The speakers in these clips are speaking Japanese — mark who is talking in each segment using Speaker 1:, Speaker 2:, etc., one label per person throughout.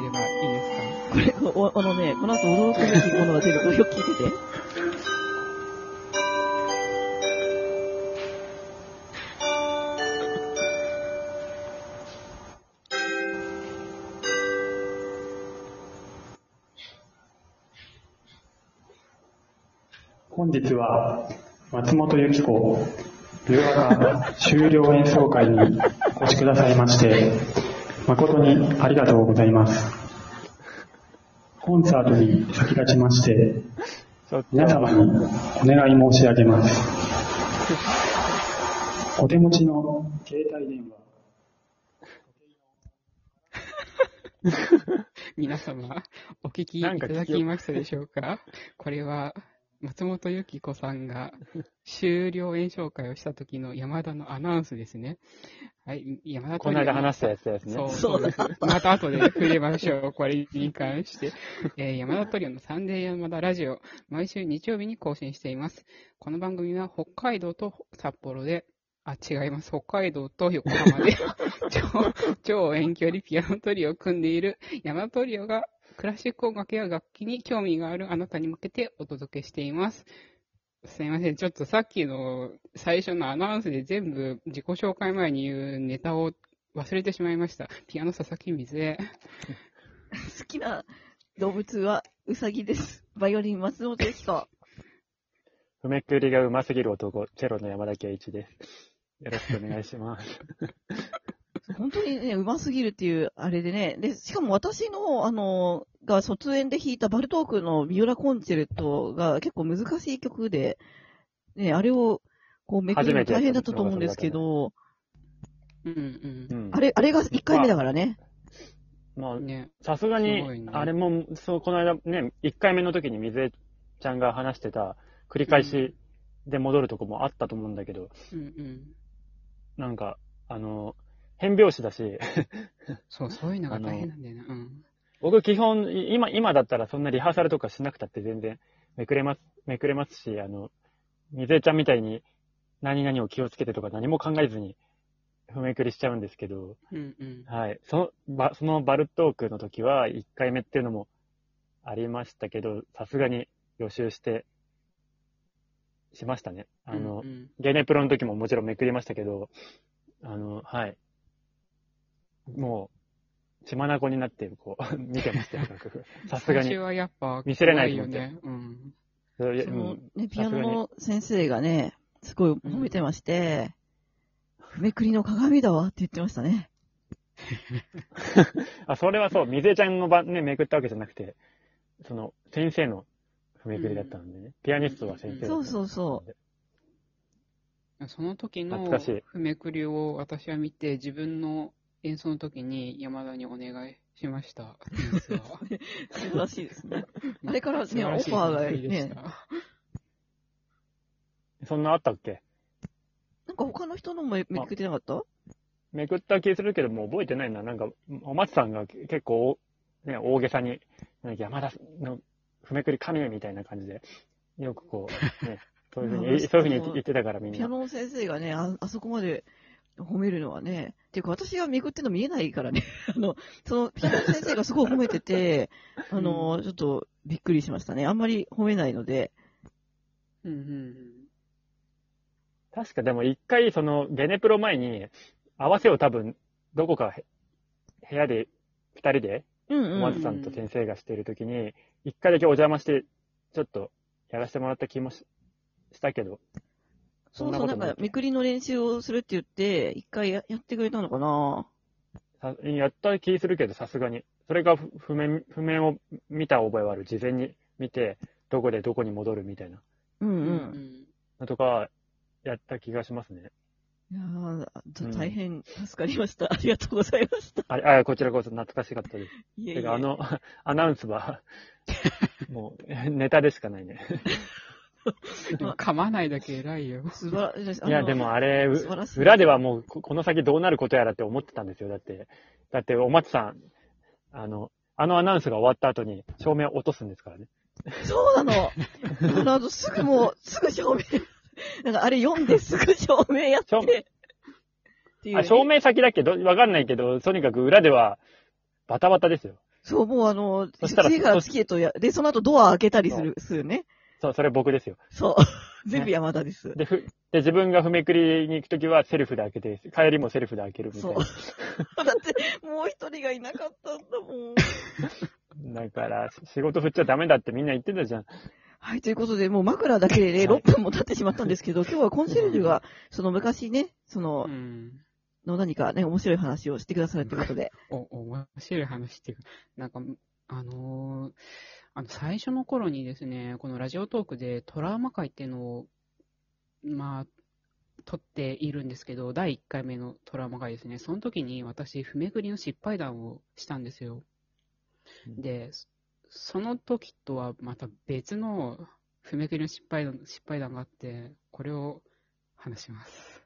Speaker 1: 入ればいいですか
Speaker 2: これ、おあのね、この後驚くべきものが出る。これよく聞いてて。
Speaker 3: 本日は松本由紀子ビオラが終了演奏会にお越しくださいまして誠にありがとうございます。コンサートに先立ちまして皆様にお願い申し上げます。お手持ちの携帯電話
Speaker 1: 皆様、お聞きいただきましたでしょうか？これは、松本由紀子さんが終了演唱会をした時の山田のアナウンスですね。はい、山田
Speaker 4: この間話したやつですね。
Speaker 1: そう。また後で触れましょう。これに関して。えー山田トリオのサンデー山田ラジオ、毎週日曜日に更新しています。この番組は北海道と札幌で、あ、違います。北海道と横浜で 超、超遠距離ピアノトリオを組んでいる山田トリオがクラシック音楽や楽器に興味があるあなたに向けてお届けしています。すいません。ちょっとさっきの最初のアナウンスで全部自己紹介前に言うネタを忘れてしまいました。ピアノ佐々木水江。
Speaker 2: 好きな動物はウサギです。バイオリン松本由紀子。
Speaker 4: 踏めくりがうますぎる男、チェロの山田圭一です。よろしくお願いします。
Speaker 2: 本当にね、うますぎるっていう、あれでね。で、しかも私の、あの、が卒園で弾いたバルトークのビオラコンチェルトが結構難しい曲で、ね、あれを、こう、めくるの大変だったと思うんですけど、
Speaker 1: うんうん
Speaker 4: う。ん
Speaker 2: あれ、あれが1回目だからね。
Speaker 4: まあ、
Speaker 1: ね。
Speaker 4: さすが
Speaker 1: すご
Speaker 4: にあれも、そう、この間ね、1回目の時に水江ちゃんが話してた、繰り返しで戻るとこもあったと思うんだけど、
Speaker 1: うんうん。
Speaker 4: なんか、あの、変拍子だし、
Speaker 1: そう、そういうのが大変なんだよな。うん。
Speaker 4: 僕基本、い今、今だったらそんなリハーサルとかしなくたって全然めくれます、めくれますし、あの、水江ちゃんみたいに何々を気をつけてとか何も考えずに、踏めくりしちゃうんですけど、
Speaker 1: うんうん。
Speaker 4: はい。その、ばそのバルトークの時は1回目っていうのもありましたけど、さすがに予習して、しましたね。あの、
Speaker 1: うんうん
Speaker 4: ゲネプロの時ももちろんめくりましたけど、あの、はい。もう、血眼になって、こう、見てましたよ、楽譜 さすがに見せれないと
Speaker 1: よ
Speaker 4: 思って
Speaker 1: ね。うん。
Speaker 4: そ
Speaker 2: の
Speaker 4: うん
Speaker 2: ね、ピアノの先生がね、すごい褒めてまして、ふめくりの鏡だわって言ってましたね。
Speaker 4: あ、それはそう、水江ちゃんの場ね、めくったわけじゃなくて、その、先生の踏めくりだったんでね。ピアニストは先生だったんで
Speaker 2: そうそうそう。
Speaker 1: その時のめくりを私は見て、自分の演奏の時に山田にお願いしました。
Speaker 2: 素晴らしいですね。あれからね、オファーがね、
Speaker 1: た。
Speaker 4: そんなあったっけ？
Speaker 2: なんか他の人のもめめくってなかった？
Speaker 4: めくった気するけど、もう覚えてないな。なんか、お松さんが結構、ね、大げさに、なんか山田の踏めくり神みたいな感じで、よくこう、ね、そういうふうに、
Speaker 2: うん
Speaker 4: そういうふうに言ってたからみんな。
Speaker 2: ピアノの先生がね、ああそこまで褒めるのはね、っていうか私はめくってんの見えないからね、あの、その、ピアノの先生がすごい褒めてて、あの、ちょっとびっくりしましたね。あんまり褒めないので、
Speaker 1: うんうん
Speaker 4: 確かでも一回、その、ゲネプロ前に、合わせを多分、どこかへ部屋で、二人で、
Speaker 2: うんうん。
Speaker 4: お松さんと先生がしているときに、一回だけお邪魔して、ちょっと、やらせてもらった気もししたけど、
Speaker 2: そうそう、
Speaker 4: そんなことない
Speaker 2: なんか、めくりの練習をするって言って、一回ややってくれたのかな
Speaker 4: さやった気するけど、さすがに。それがふ譜面、譜面を見た覚えはある。事前に見て、どこでどこに戻るみたいな
Speaker 2: うんう。
Speaker 1: うんん。
Speaker 4: のとか、やった気がしますね。
Speaker 2: いやー
Speaker 4: うん
Speaker 2: 大変助かりました。ありがとうございました。
Speaker 4: あれ、あこちらこそ懐かしかったです。
Speaker 2: いえいえ
Speaker 4: てか、あの、アナウンスは、もう、ネタでしかないね。
Speaker 1: でも噛まないだけ偉いよ。
Speaker 2: 素晴らしい。
Speaker 4: いや、でもあれ、う
Speaker 2: 素晴らしい
Speaker 4: 裏ではもう、ここの先どうなることやらって思ってたんですよ。だって、だって、お松さん、あの、あのアナウンスが終わった後に、照明を落とすんですからね。
Speaker 2: そうなの。あのすぐもう、すぐ照明、なんかあれ読んですぐ照明やって。
Speaker 4: 照
Speaker 2: っていうね
Speaker 4: あ、照明先だけど、わかんないけど、とにかく裏では、バタバタですよ。
Speaker 2: そう、もうあの、
Speaker 4: そしたら
Speaker 2: 次から月へとや、で、その後ドア開けたりする、するね。
Speaker 4: そう、それ僕ですよ。
Speaker 2: そう。全部山田です。
Speaker 4: で、ふ、で、自分が踏めくりに行くときはセルフで開けて、帰りもセルフで開けるみたい
Speaker 2: そう。だって、もう一人がいなかったんだもん。
Speaker 4: な。だから、仕事振っちゃダメだってみんな言ってたじゃん。
Speaker 2: はい、ということで、もう枕だけでね、
Speaker 4: はい
Speaker 2: 6分も経ってしまったんですけど、今日はコンシェルジュが、その昔ね、その
Speaker 1: う、ん。
Speaker 2: の何かね、面白い話をしてくださるということで。
Speaker 1: お、面白い話っていうか、なんか、あのーあの、最初の頃にですね、このラジオトークでトラウマ会っていうのを、まあ、撮っているんですけど、第1回目のトラウマ会ですね。その時に私、踏めくりの失敗談をしたんですよ。
Speaker 4: うん
Speaker 1: で、そその時とはまた別の踏めくりの失敗談失敗談があって、これを話します。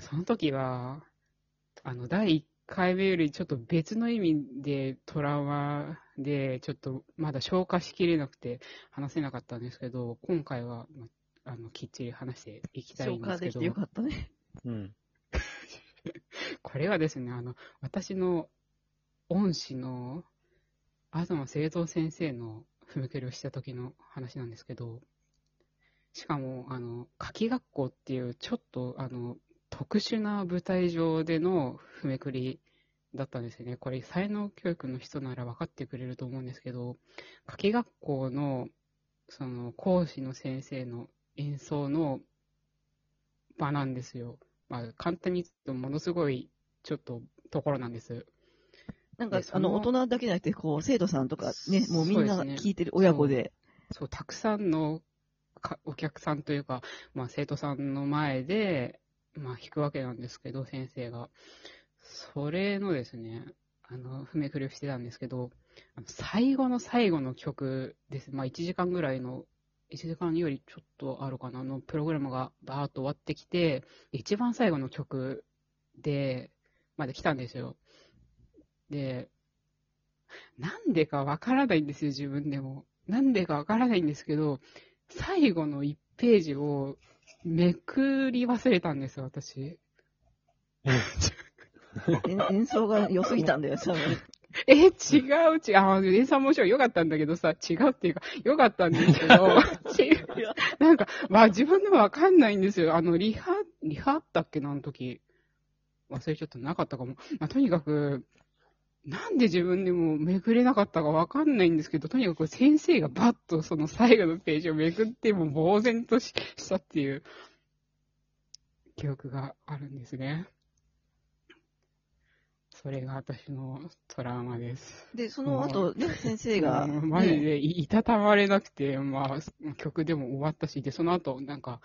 Speaker 1: その時は、あの、第1回目よりちょっと別の意味でトラウマで、ちょっとまだ消化しきれなくて話せなかったんですけど、今回は、まあの、きっちり話していきたい
Speaker 2: 消
Speaker 1: んですけど
Speaker 2: 化できて、よかったね。
Speaker 4: うん。
Speaker 1: これはですね、あの、私の恩師の東聖三先生の踏み切りをした時の話なんですけど、しかも、あの、夏季学校っていうちょっと、あの、特殊な舞台上での踏めくりだったんですよね。これ、才能教育の人なら分かってくれると思うんですけど、夏季学校の、その、講師の先生の演奏の場なんですよ。まあ、簡単に言うと、ものすごい、ちょっと、ところなんです。
Speaker 2: なんかあの、
Speaker 1: の
Speaker 2: 大人だけじゃなくて、こう、生徒さんとかね、もうみんな聞いてる親子で。
Speaker 1: そう、たくさんのかお客さんというか、まあ、生徒さんの前で、まあ、弾くわけなんですけど、先生が。それのですね、あの、踏めくりをしてたんですけど、あの最後の最後の曲です。まあ、1時間ぐらいの、1時間よりちょっとあるかな、のプログラムがバーッと終わってきて、一番最後の曲で、まで来たんですよ。で、なんでかわからないんですよ、自分でも。なんでかわからないんですけど、最後の1ページをめくり忘れたんです、私。
Speaker 2: え演奏が良すぎたんだよ、多分。
Speaker 1: え、違う、違う。あ、演奏もちろん良かったんだけどさ、違うっていうか、良かったんですけど、違う。なんか、まあ自分でもわかんないんですよ。あの、リハ、リハあったっけな、あの時。忘れちゃった、なかったかも。まあとにかく、なんで自分でもめくれなかったかわかんないんですけど、とにかく先生がバッとその最後のページをめくって、もう呆然とししたっていう記憶があるんですね。それが私のトラウマです。
Speaker 2: で、その後、ね、先生が、
Speaker 1: マジ
Speaker 2: ね
Speaker 1: でいいたたまれなくて、まあ、曲でも終わったし、で、その後、なんか、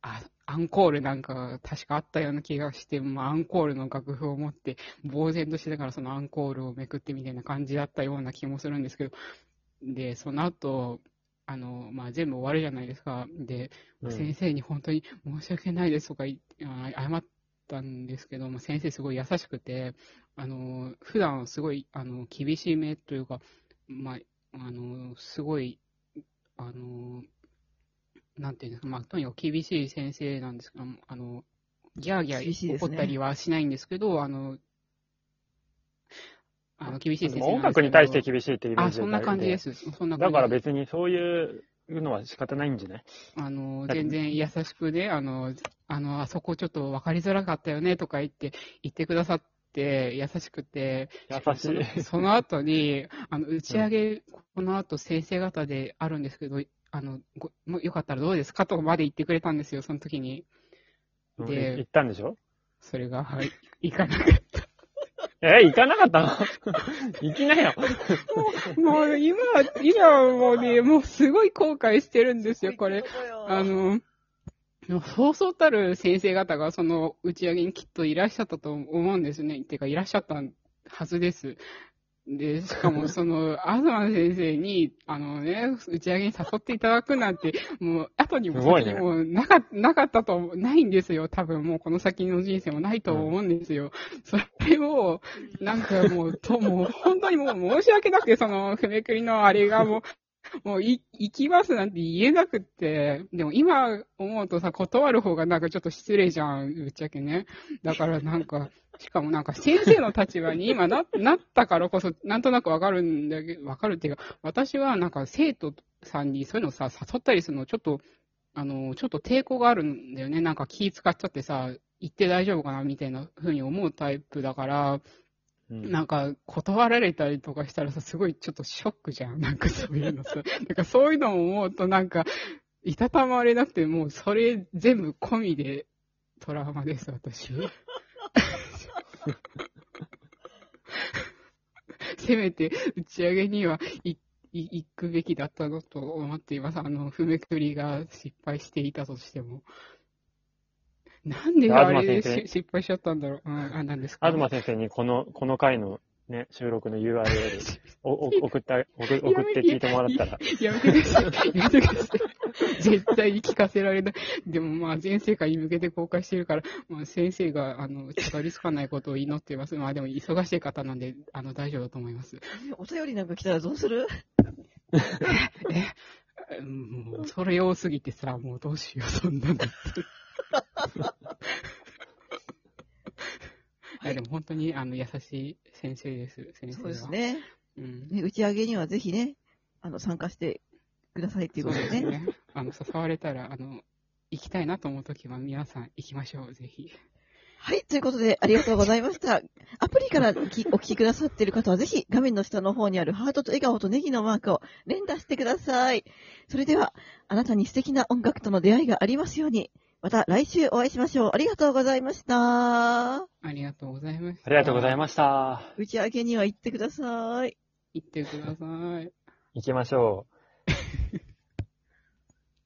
Speaker 1: あ、アンコールなんかが確かあったような気がして、まあ、アンコールの楽譜を持って、呆然としながらそのアンコールをめくってみたいな感じだったような気もするんですけど、で、その後、あの、まあ、全部終わるじゃないですか。で、
Speaker 4: うん
Speaker 1: 先生に本当に申し訳ないですとか言ってあ謝ったんですけども、先生すごい優しくて、あの、普段すごい、あの、厳しめというか、まあ、あの、すごい、あの、なんていうんですか、まあ、とにかく厳しい先生なんですけど、あの、ギャーギャー怒ったりはしないんですけど、あの、あの、厳しい先生
Speaker 4: 音楽に対して厳しいっていうイメー
Speaker 1: あ、
Speaker 4: ジ
Speaker 1: そんな感じで。す。そんな感じ
Speaker 4: だから別にそういうのは仕方ないんじゃない？
Speaker 1: あの、全然優しくね、あの、あの、あそこちょっと分かりづらかったよねとか言って、言ってくださって、優しくて、
Speaker 4: 優しい。
Speaker 1: そその後に、あの、打ち上げ、この後先生方であるんですけど、あの、ごもよかったらどうですかとまで言ってくれたんですよ、その時に。
Speaker 4: うん
Speaker 1: で
Speaker 4: 言ったんでしょ？
Speaker 1: それが、はい、いかなかった。
Speaker 4: え、行かなかったの？行きなよ。
Speaker 1: もう今、今はもうね、もうすごい後悔してるんですよ、これ。あの、そうそうたる先生方がその打ち上げにきっといらっしゃったと思うんですね。てか、いらっしゃったはずです。で、しかもその、東先生に、あのね、打ち上げに誘っていただくなんて、もう、後にも先にもなかなかったと、ないんですよ。多分もうこの先の人生もないと思うんですよ。それを、なんかもう、と、もう本当にもう申し訳なくて、その、ふめくりのあれがもう、もうい、行きますなんて言えなくって、でも今思うとさ、断る方がなんかちょっと失礼じゃん、ぶっちゃけね。だからなんか、しかもなんか先生の立場に今な、なったからこそ、なんとなくわかるんだけど、わかるっていうか、私はなんか生徒さんにそういうのさ、誘ったりするのちょっと、あの、ちょっと抵抗があるんだよね。なんか気使っちゃってさ、行って大丈夫かなみたいな風に思うタイプだから、
Speaker 4: うん
Speaker 1: なんか、断られたりとかしたらさ、すごいちょっとショックじゃん。なんかそういうのさ。なんかそういうのを思うとなんか、いたたまれなくて、もうそれ全部込みでトラウマです、私。せめて打ち上げにはいい行くべきだったのと思っています。あの、踏めくりが失敗していたとしても。なんであれで失敗しちゃったんだろう。うん、あ、なんですか？
Speaker 4: 東先生にこの、この回のね、収録の URL おお送った、送送って聞いてもらったら、
Speaker 1: やめてください。やめてください。絶対に聞かせられない。でもまあ全世界に向けて公開してるから、まあ先生が、あの、たどり着かないことを祈っています。まあでも忙しい方なんで、あの、大丈夫だと思います。
Speaker 2: お便りなんか来たらどうする？
Speaker 1: え、もう、それ多すぎてさ、もうどうしよう、そんなのって。いやでも本当に、あの、優しい先生です、先生
Speaker 2: そう
Speaker 1: は。
Speaker 2: ですね。
Speaker 1: うん。
Speaker 2: ね打ち上げにはぜひね、あの、参加してくださいっていうことでね。
Speaker 1: ね。あの、誘われたら、あの、行きたいなと思うときは皆さん行きましょう、ぜひ。
Speaker 2: はい、ということで、ありがとうございました。アプリからきお聞きくださっている方は、ぜひ画面の下の方にあるハートと笑顔とネギのマークを連打してください。それでは、あなたに素敵な音楽との出会いがありますように。また来週お会いしましょう。ありがとうございました。
Speaker 1: ありがとうございます。
Speaker 4: ありがとうござい
Speaker 1: す。
Speaker 4: ました。
Speaker 2: 打ち上げには行ってください。
Speaker 1: 行ってください。
Speaker 4: 行きましょう。